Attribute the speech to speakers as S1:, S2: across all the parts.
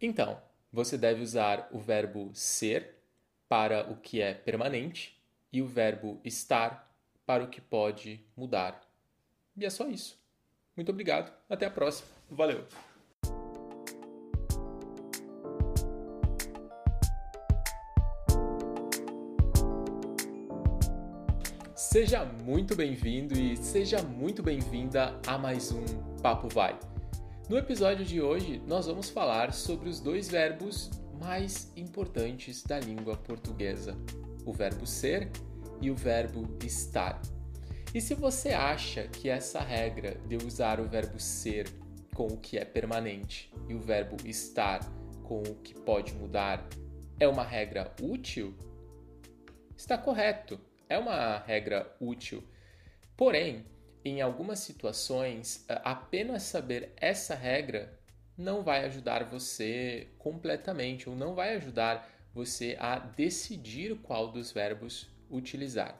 S1: Então, você deve usar o verbo ser para o que é permanente e o verbo estar para o que pode mudar. E é só isso. Muito obrigado. Até a próxima. Valeu! Seja muito bem-vindo e seja muito bem-vinda a mais um Papo Vai. No episódio de hoje, nós vamos falar sobre os dois verbos mais importantes da língua portuguesa: o verbo ser e o verbo estar. E se você acha que essa regra de usar o verbo ser com o que é permanente e o verbo estar com o que pode mudar é uma regra útil, está correto é uma regra útil. Porém, em algumas situações, apenas saber essa regra não vai ajudar você completamente ou não vai ajudar você a decidir qual dos verbos utilizar.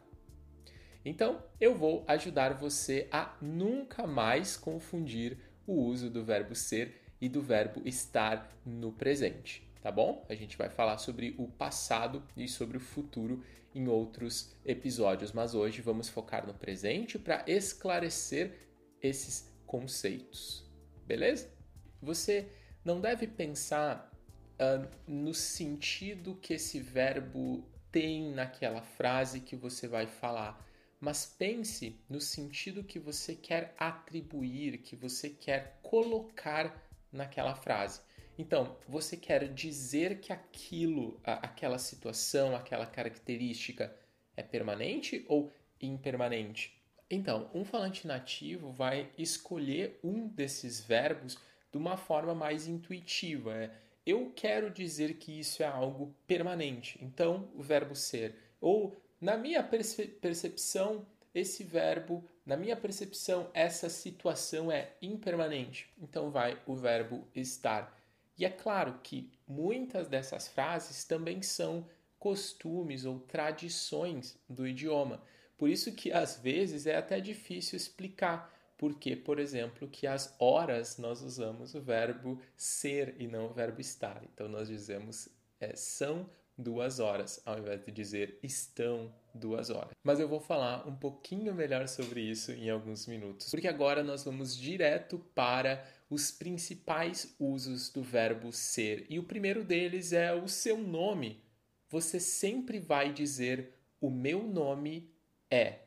S1: Então, eu vou ajudar você a nunca mais confundir o uso do verbo ser e do verbo estar no presente tá bom? A gente vai falar sobre o passado e sobre o futuro em outros episódios, mas hoje vamos focar no presente para esclarecer esses conceitos, beleza? Você não deve pensar uh, no sentido que esse verbo tem naquela frase que você vai falar, mas pense no sentido que você quer atribuir, que você quer colocar naquela frase. Então, você quer dizer que aquilo, aquela situação, aquela característica é permanente ou impermanente? Então, um falante nativo vai escolher um desses verbos de uma forma mais intuitiva. É, eu quero dizer que isso é algo permanente. Então, o verbo ser. Ou, na minha percepção, esse verbo, na minha percepção, essa situação é impermanente. Então, vai o verbo estar. E é claro que muitas dessas frases também são costumes ou tradições do idioma. Por isso que às vezes é até difícil explicar porque, por exemplo, que as horas nós usamos o verbo ser e não o verbo estar. Então nós dizemos é, são duas horas, ao invés de dizer estão duas horas. Mas eu vou falar um pouquinho melhor sobre isso em alguns minutos, porque agora nós vamos direto para os principais usos do verbo ser. E o primeiro deles é o seu nome. Você sempre vai dizer: O meu nome é.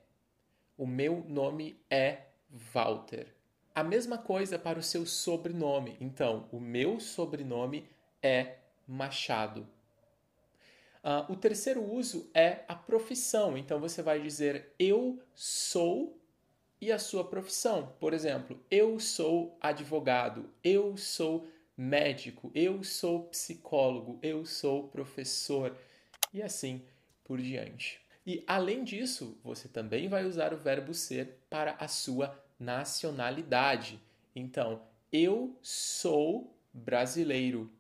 S1: O meu nome é Walter. A mesma coisa para o seu sobrenome. Então, o meu sobrenome é Machado. Uh, o terceiro uso é a profissão. Então, você vai dizer: Eu sou e a sua profissão. Por exemplo, eu sou advogado, eu sou médico, eu sou psicólogo, eu sou professor e assim por diante. E além disso, você também vai usar o verbo ser para a sua nacionalidade. Então, eu sou brasileiro.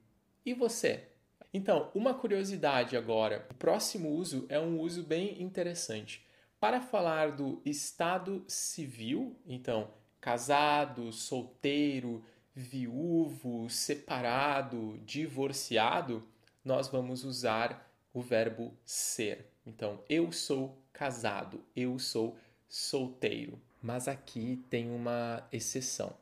S1: E você? Então, uma curiosidade agora. O próximo uso é um uso bem interessante. Para falar do estado civil, então, casado, solteiro, viúvo, separado, divorciado, nós vamos usar o verbo ser. Então, eu sou casado, eu sou solteiro. Mas aqui tem uma exceção.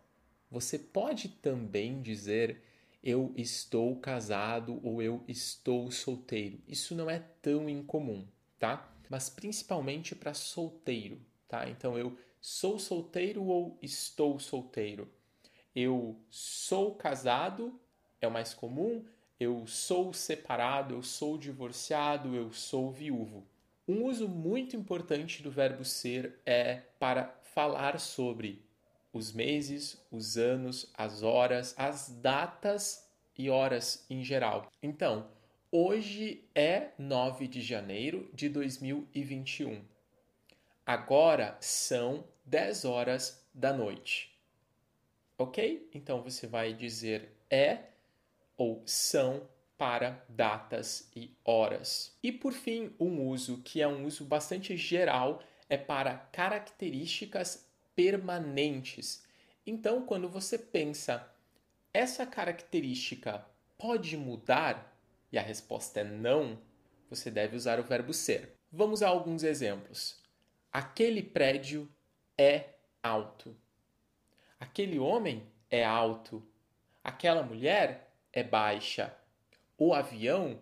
S1: Você pode também dizer eu estou casado ou eu estou solteiro. Isso não é tão incomum, tá? mas principalmente para solteiro, tá? Então eu sou solteiro ou estou solteiro. Eu sou casado, é o mais comum. Eu sou separado, eu sou divorciado, eu sou viúvo. Um uso muito importante do verbo ser é para falar sobre os meses, os anos, as horas, as datas e horas em geral. Então, Hoje é 9 de janeiro de 2021. Agora são 10 horas da noite. Ok? Então você vai dizer é ou são para datas e horas. E por fim, um uso que é um uso bastante geral é para características permanentes. Então, quando você pensa essa característica pode mudar? E a resposta é não. Você deve usar o verbo ser. Vamos a alguns exemplos. Aquele prédio é alto. Aquele homem é alto. Aquela mulher é baixa. O avião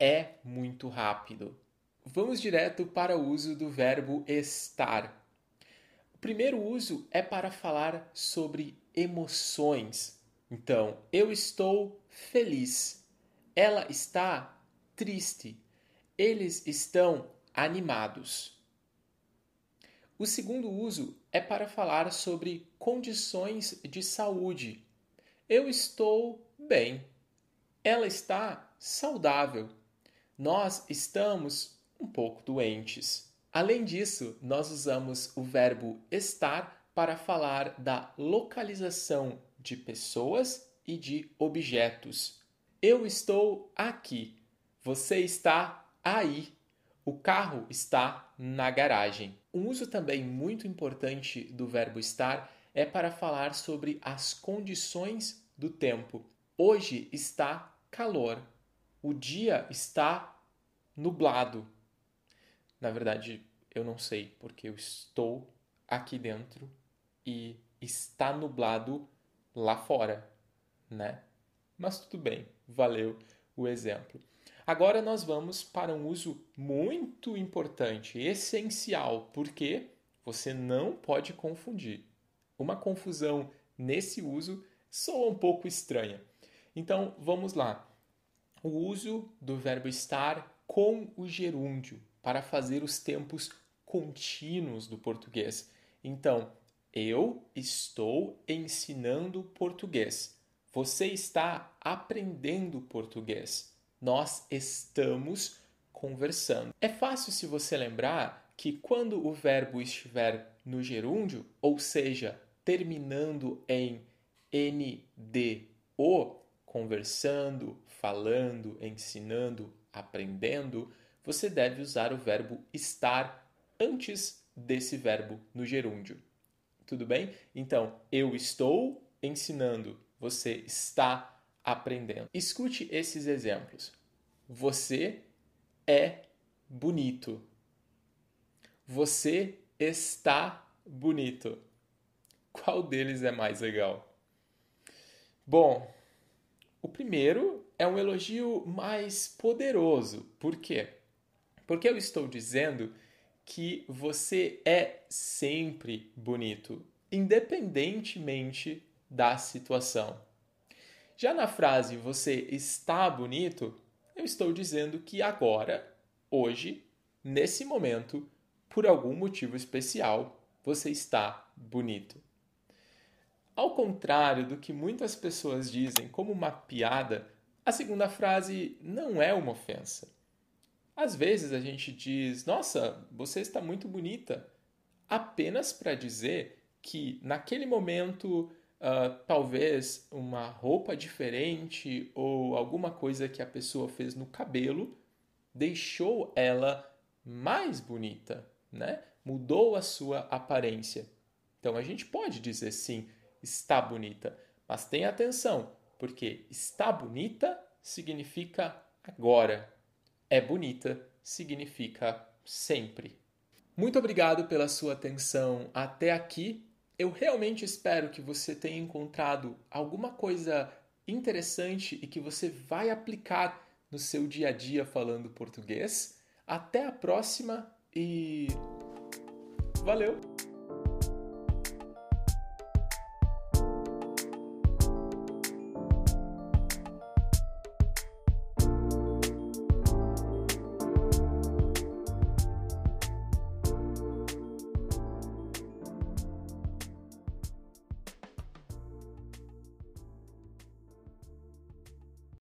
S1: é muito rápido. Vamos direto para o uso do verbo estar. Primeiro uso é para falar sobre emoções. Então, eu estou feliz. Ela está triste. Eles estão animados. O segundo uso é para falar sobre condições de saúde. Eu estou bem. Ela está saudável. Nós estamos um pouco doentes. Além disso, nós usamos o verbo estar para falar da localização de pessoas e de objetos. Eu estou aqui. Você está aí. O carro está na garagem. Um uso também muito importante do verbo estar é para falar sobre as condições do tempo. Hoje está calor. O dia está nublado. Na verdade, eu não sei, porque eu estou aqui dentro e está nublado lá fora, né? Mas tudo bem, valeu o exemplo. Agora nós vamos para um uso muito importante, essencial, porque você não pode confundir. Uma confusão nesse uso soa um pouco estranha. Então vamos lá. O uso do verbo estar com o gerúndio para fazer os tempos contínuos do português. Então, eu estou ensinando português. Você está aprendendo português. Nós estamos conversando. É fácil se você lembrar que quando o verbo estiver no gerúndio, ou seja, terminando em NDO, conversando, falando, ensinando, aprendendo, você deve usar o verbo estar antes desse verbo no gerúndio. Tudo bem? Então, eu estou ensinando, você está aprendendo. Escute esses exemplos. Você é bonito. Você está bonito. Qual deles é mais legal? Bom, o primeiro é um elogio mais poderoso. Por quê? Porque eu estou dizendo que você é sempre bonito, independentemente da situação. Já na frase você está bonito, eu estou dizendo que agora, hoje, nesse momento, por algum motivo especial, você está bonito. Ao contrário do que muitas pessoas dizem como uma piada, a segunda frase não é uma ofensa. Às vezes a gente diz, nossa, você está muito bonita, apenas para dizer que naquele momento uh, talvez uma roupa diferente ou alguma coisa que a pessoa fez no cabelo deixou ela mais bonita, né? Mudou a sua aparência. Então a gente pode dizer sim, está bonita, mas tenha atenção, porque está bonita significa agora, é bonita significa sempre. Muito obrigado pela sua atenção até aqui. Eu realmente espero que você tenha encontrado alguma coisa interessante e que você vai aplicar no seu dia a dia falando português. Até a próxima e valeu!